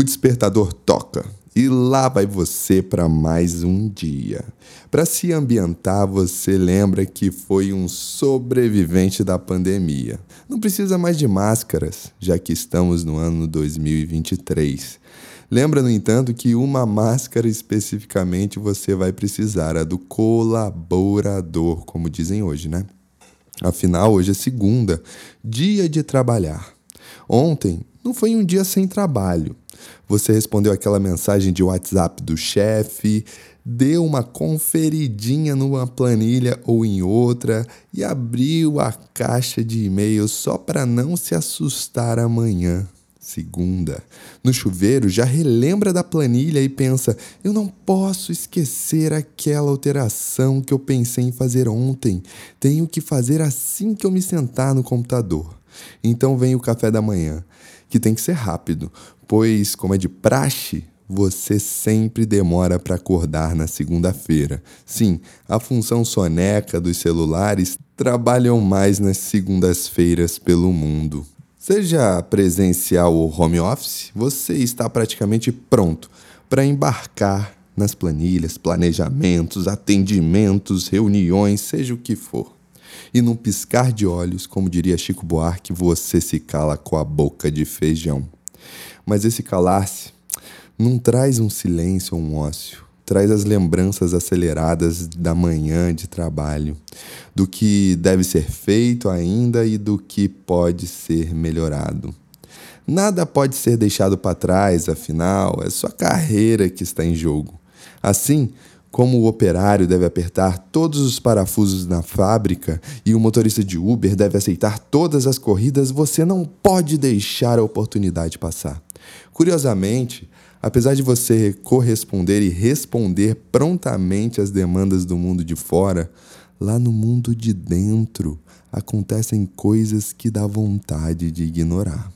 O despertador toca e lá vai você para mais um dia. Para se ambientar, você lembra que foi um sobrevivente da pandemia. Não precisa mais de máscaras, já que estamos no ano 2023. Lembra, no entanto, que uma máscara especificamente você vai precisar, a do colaborador, como dizem hoje, né? Afinal, hoje é segunda, dia de trabalhar. Ontem não foi um dia sem trabalho. Você respondeu aquela mensagem de WhatsApp do chefe, deu uma conferidinha numa planilha ou em outra e abriu a caixa de e-mail só para não se assustar amanhã. Segunda. No chuveiro, já relembra da planilha e pensa: eu não posso esquecer aquela alteração que eu pensei em fazer ontem. Tenho que fazer assim que eu me sentar no computador. Então vem o café da manhã, que tem que ser rápido, pois, como é de praxe, você sempre demora para acordar na segunda-feira. Sim, a função soneca dos celulares trabalham mais nas segundas-feiras pelo mundo. Seja presencial ou home office, você está praticamente pronto para embarcar nas planilhas, planejamentos, atendimentos, reuniões, seja o que for. E num piscar de olhos, como diria Chico Buarque, você se cala com a boca de feijão. Mas esse calar-se não traz um silêncio ou um ócio, traz as lembranças aceleradas da manhã de trabalho, do que deve ser feito ainda e do que pode ser melhorado. Nada pode ser deixado para trás, afinal, é sua carreira que está em jogo. Assim, como o operário deve apertar todos os parafusos na fábrica e o motorista de Uber deve aceitar todas as corridas, você não pode deixar a oportunidade passar. Curiosamente, Apesar de você corresponder e responder prontamente às demandas do mundo de fora, lá no mundo de dentro acontecem coisas que dá vontade de ignorar.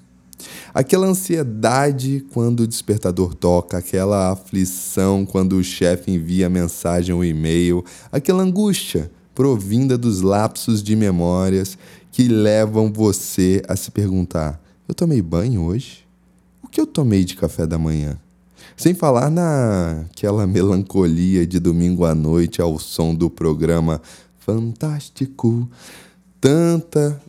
Aquela ansiedade quando o despertador toca, aquela aflição quando o chefe envia mensagem ou e-mail, aquela angústia provinda dos lapsos de memórias que levam você a se perguntar: eu tomei banho hoje? O que eu tomei de café da manhã? Sem falar naquela melancolia de domingo à noite ao som do programa Fantástico. Tanta,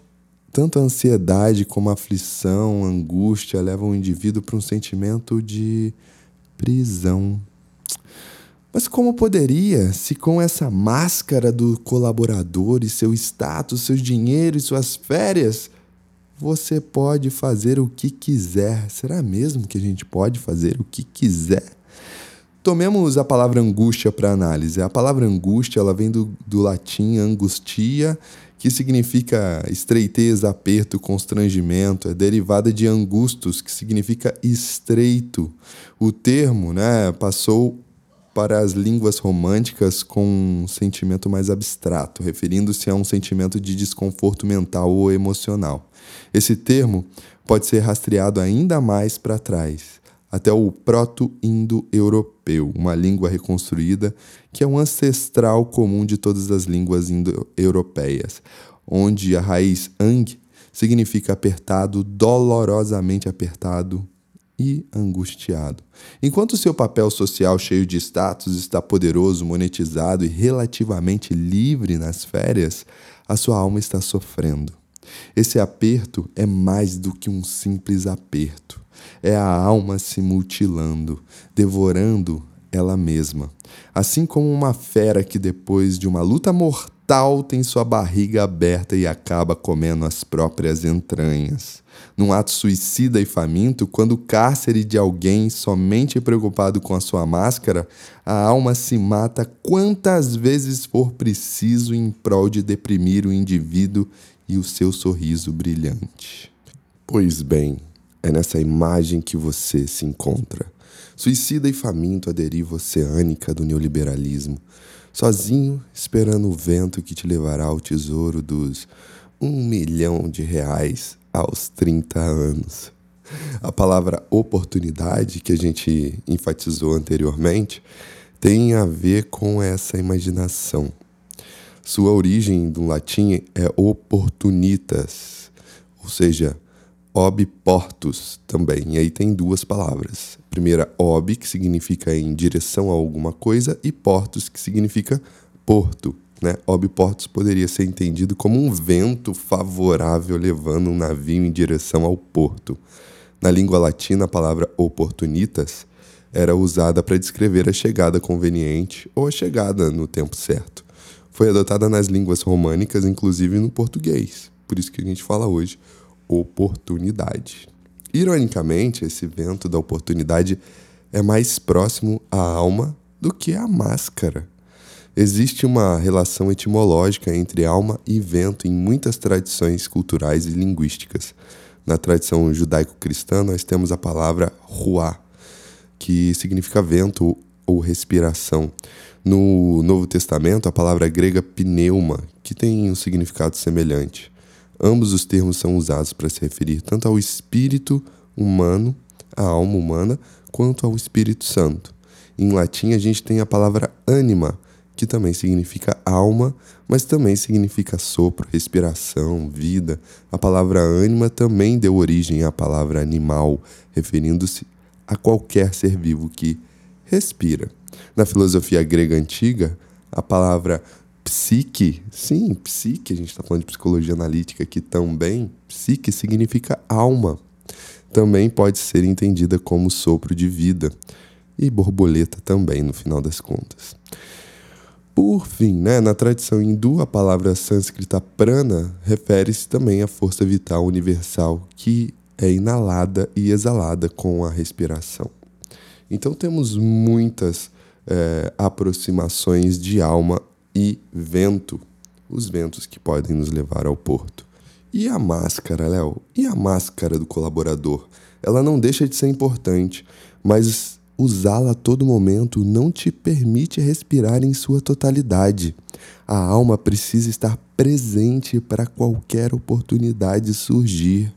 tanta ansiedade como aflição, angústia levam o indivíduo para um sentimento de prisão. Mas como poderia, se com essa máscara do colaborador e seu status, seu dinheiro e suas férias, você pode fazer o que quiser. Será mesmo que a gente pode fazer o que quiser? Tomemos a palavra angústia para análise. A palavra angústia ela vem do, do latim angustia, que significa estreitez, aperto, constrangimento. É derivada de angustus, que significa estreito. O termo né, passou para as línguas românticas com um sentimento mais abstrato, referindo-se a um sentimento de desconforto mental ou emocional. Esse termo pode ser rastreado ainda mais para trás, até o proto-indo-europeu, uma língua reconstruída que é um ancestral comum de todas as línguas indo-europeias, onde a raiz ang significa apertado, dolorosamente apertado e angustiado. Enquanto seu papel social cheio de status está poderoso, monetizado e relativamente livre nas férias, a sua alma está sofrendo. Esse aperto é mais do que um simples aperto. É a alma se mutilando, devorando ela mesma. Assim como uma fera que, depois de uma luta mortal, tem sua barriga aberta e acaba comendo as próprias entranhas. Num ato suicida e faminto, quando o cárcere de alguém somente preocupado com a sua máscara, a alma se mata quantas vezes for preciso em prol de deprimir o indivíduo e o seu sorriso brilhante. Pois bem, é nessa imagem que você se encontra, suicida e faminto à deriva oceânica do neoliberalismo, sozinho esperando o vento que te levará ao tesouro dos um milhão de reais aos 30 anos. A palavra oportunidade, que a gente enfatizou anteriormente, tem a ver com essa imaginação sua origem do latim é oportunitas, ou seja, ob portus também. E aí tem duas palavras. Primeira, ob, que significa em direção a alguma coisa, e portus, que significa porto. Né? Ob portus poderia ser entendido como um vento favorável levando um navio em direção ao porto. Na língua latina, a palavra oportunitas era usada para descrever a chegada conveniente ou a chegada no tempo certo. Foi adotada nas línguas românicas, inclusive no português. Por isso que a gente fala hoje oportunidade. Ironicamente, esse vento da oportunidade é mais próximo à alma do que à máscara. Existe uma relação etimológica entre alma e vento em muitas tradições culturais e linguísticas. Na tradição judaico-cristã, nós temos a palavra ruá, que significa vento ou respiração. No Novo Testamento, a palavra grega pneuma, que tem um significado semelhante. Ambos os termos são usados para se referir tanto ao espírito humano, à alma humana, quanto ao Espírito Santo. Em latim, a gente tem a palavra anima, que também significa alma, mas também significa sopro, respiração, vida. A palavra ânima também deu origem à palavra animal, referindo-se a qualquer ser vivo que respira. Na filosofia grega antiga, a palavra psique, sim, psique, a gente está falando de psicologia analítica aqui também, psique significa alma. Também pode ser entendida como sopro de vida. E borboleta também, no final das contas. Por fim, né, na tradição hindu, a palavra sânscrita prana refere-se também à força vital universal que é inalada e exalada com a respiração. Então temos muitas é, aproximações de alma e vento, os ventos que podem nos levar ao porto. E a máscara, Léo? E a máscara do colaborador? Ela não deixa de ser importante, mas usá-la a todo momento não te permite respirar em sua totalidade. A alma precisa estar presente para qualquer oportunidade surgir.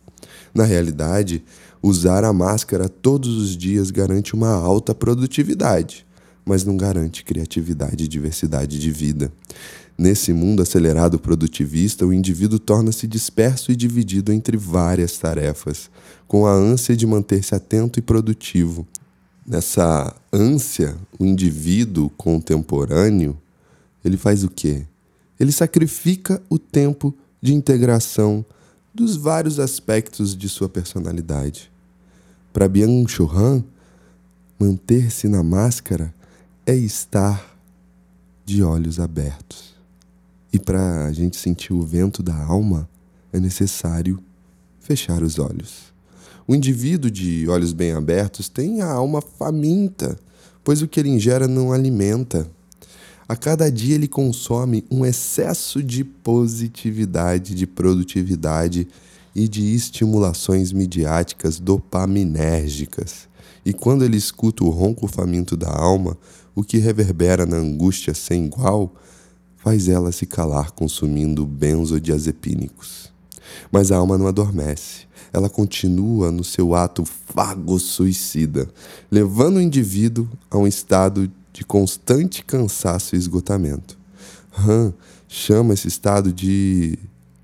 Na realidade, usar a máscara todos os dias garante uma alta produtividade, mas não garante criatividade e diversidade de vida. Nesse mundo acelerado produtivista, o indivíduo torna-se disperso e dividido entre várias tarefas, com a ânsia de manter-se atento e produtivo, nessa ânsia, o indivíduo contemporâneo, ele faz o quê? Ele sacrifica o tempo de integração dos vários aspectos de sua personalidade. Para Han, manter-se na máscara é estar de olhos abertos. E para a gente sentir o vento da alma, é necessário fechar os olhos. O indivíduo de olhos bem abertos tem a alma faminta, pois o que ele ingera não alimenta. A cada dia ele consome um excesso de positividade, de produtividade e de estimulações midiáticas dopaminérgicas. E quando ele escuta o ronco faminto da alma, o que reverbera na angústia sem igual, faz ela se calar consumindo benzodiazepínicos. Mas a alma não adormece ela continua no seu ato fago-suicida, levando o indivíduo a um estado de constante cansaço e esgotamento. Han chama esse estado de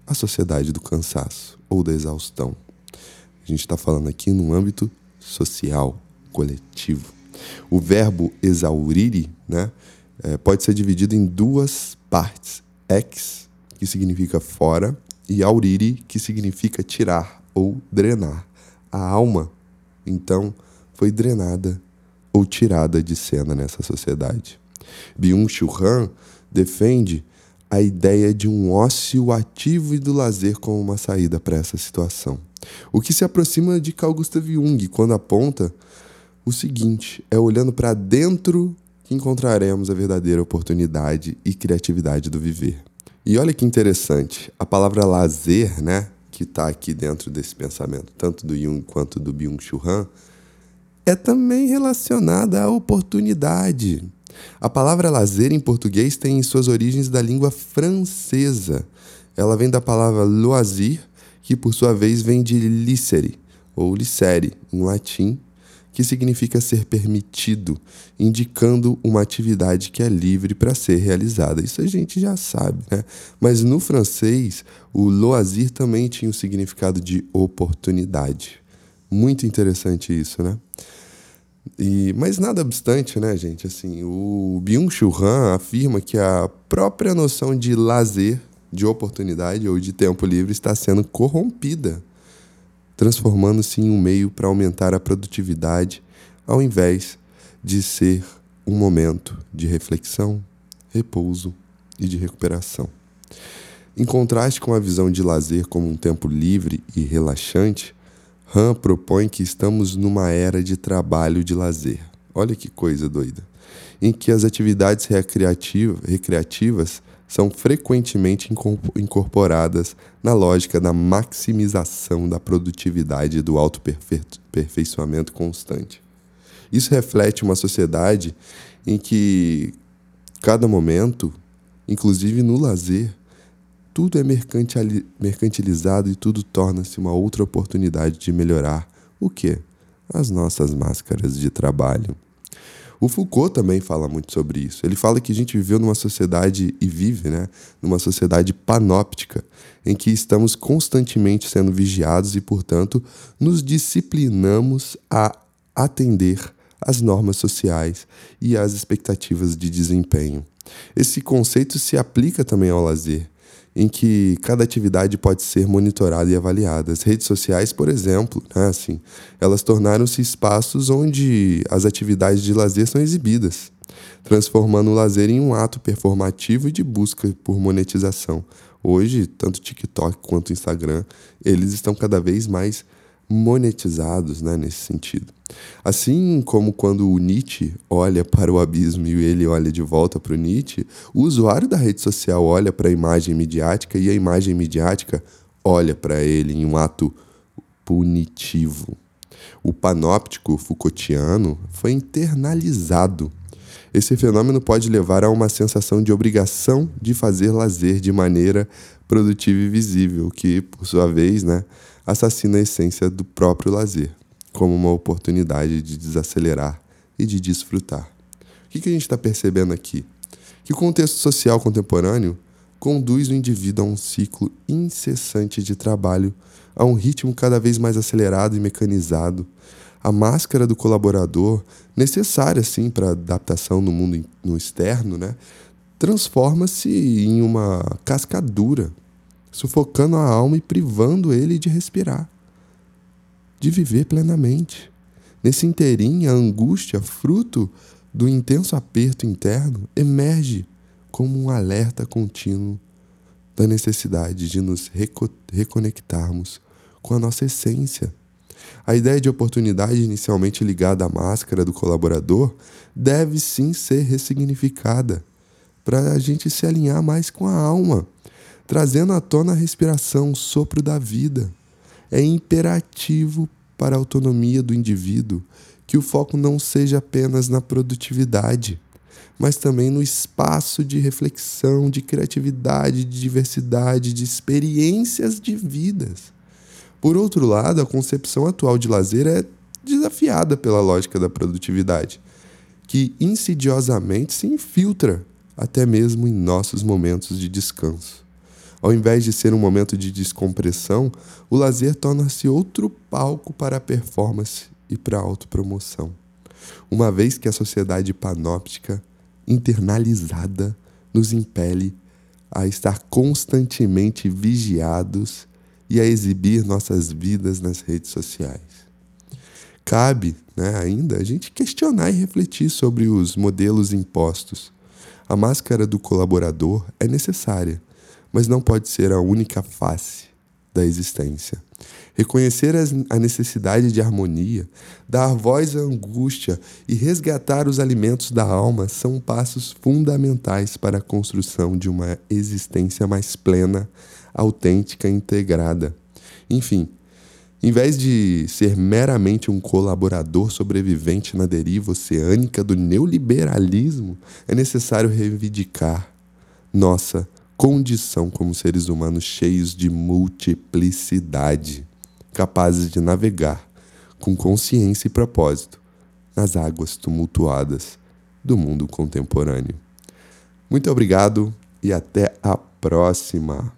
a sociedade do cansaço ou da exaustão. A gente está falando aqui num âmbito social, coletivo. O verbo exaurire né, é, pode ser dividido em duas partes: ex, que significa fora, e aurire, que significa tirar, ou drenar. A alma, então, foi drenada ou tirada de cena nessa sociedade. Byung-Chul Han defende a ideia de um ócio ativo e do lazer como uma saída para essa situação. O que se aproxima de Carl Gustav Jung quando aponta o seguinte: é olhando para dentro que encontraremos a verdadeira oportunidade e criatividade do viver. E olha que interessante, a palavra lazer, né, que está aqui dentro desse pensamento, tanto do Jung quanto do Byung-Chul Han, é também relacionada à oportunidade. A palavra lazer em português tem suas origens da língua francesa. Ela vem da palavra loisir, que por sua vez vem de licere, ou licere, em latim, que significa ser permitido, indicando uma atividade que é livre para ser realizada. Isso a gente já sabe, né? Mas no francês, o loisir também tinha o significado de oportunidade. Muito interessante isso, né? E, mas nada obstante, né, gente? Assim, o Byung-Chul Han afirma que a própria noção de lazer, de oportunidade ou de tempo livre está sendo corrompida transformando-se em um meio para aumentar a produtividade, ao invés de ser um momento de reflexão, repouso e de recuperação. Em contraste com a visão de lazer como um tempo livre e relaxante, Han propõe que estamos numa era de trabalho de lazer. Olha que coisa doida! Em que as atividades recreativas são frequentemente incorporadas na lógica da maximização da produtividade e do autoaperfeiçoamento constante. Isso reflete uma sociedade em que cada momento, inclusive no lazer, tudo é mercantilizado e tudo torna-se uma outra oportunidade de melhorar o que? As nossas máscaras de trabalho. O Foucault também fala muito sobre isso. Ele fala que a gente viveu numa sociedade e vive, né, numa sociedade panóptica, em que estamos constantemente sendo vigiados e, portanto, nos disciplinamos a atender às normas sociais e às expectativas de desempenho. Esse conceito se aplica também ao lazer em que cada atividade pode ser monitorada e avaliada. As redes sociais, por exemplo, né, assim, elas tornaram-se espaços onde as atividades de lazer são exibidas, transformando o lazer em um ato performativo e de busca por monetização. Hoje, tanto TikTok quanto Instagram, eles estão cada vez mais monetizados né, nesse sentido. Assim como quando o Nietzsche olha para o abismo e ele olha de volta para o Nietzsche, o usuário da rede social olha para a imagem midiática e a imagem midiática olha para ele em um ato punitivo. O panóptico Foucaultiano foi internalizado. Esse fenômeno pode levar a uma sensação de obrigação de fazer lazer de maneira produtiva e visível, que, por sua vez, né, assassina a essência do próprio lazer, como uma oportunidade de desacelerar e de desfrutar. O que, que a gente está percebendo aqui? Que o contexto social contemporâneo conduz o indivíduo a um ciclo incessante de trabalho, a um ritmo cada vez mais acelerado e mecanizado. A máscara do colaborador, necessária sim para adaptação no mundo no externo, né, transforma-se em uma cascadura sufocando a alma e privando ele de respirar, de viver plenamente. Nesse inteirinho, a angústia, fruto do intenso aperto interno, emerge como um alerta contínuo da necessidade de nos reconectarmos com a nossa essência. A ideia de oportunidade inicialmente ligada à máscara do colaborador deve sim ser ressignificada para a gente se alinhar mais com a alma trazendo à tona a respiração, o sopro da vida. É imperativo para a autonomia do indivíduo que o foco não seja apenas na produtividade, mas também no espaço de reflexão, de criatividade, de diversidade, de experiências de vidas. Por outro lado, a concepção atual de lazer é desafiada pela lógica da produtividade, que insidiosamente se infiltra até mesmo em nossos momentos de descanso. Ao invés de ser um momento de descompressão, o lazer torna-se outro palco para a performance e para a autopromoção. Uma vez que a sociedade panóptica, internalizada, nos impele a estar constantemente vigiados e a exibir nossas vidas nas redes sociais. Cabe, né, ainda, a gente questionar e refletir sobre os modelos impostos. A máscara do colaborador é necessária, mas não pode ser a única face da existência. Reconhecer a necessidade de harmonia, dar voz à angústia e resgatar os alimentos da alma são passos fundamentais para a construção de uma existência mais plena, autêntica e integrada. Enfim, em vez de ser meramente um colaborador sobrevivente na deriva oceânica do neoliberalismo, é necessário reivindicar nossa condição como seres humanos cheios de multiplicidade, capazes de navegar com consciência e propósito nas águas tumultuadas do mundo contemporâneo. Muito obrigado e até a próxima!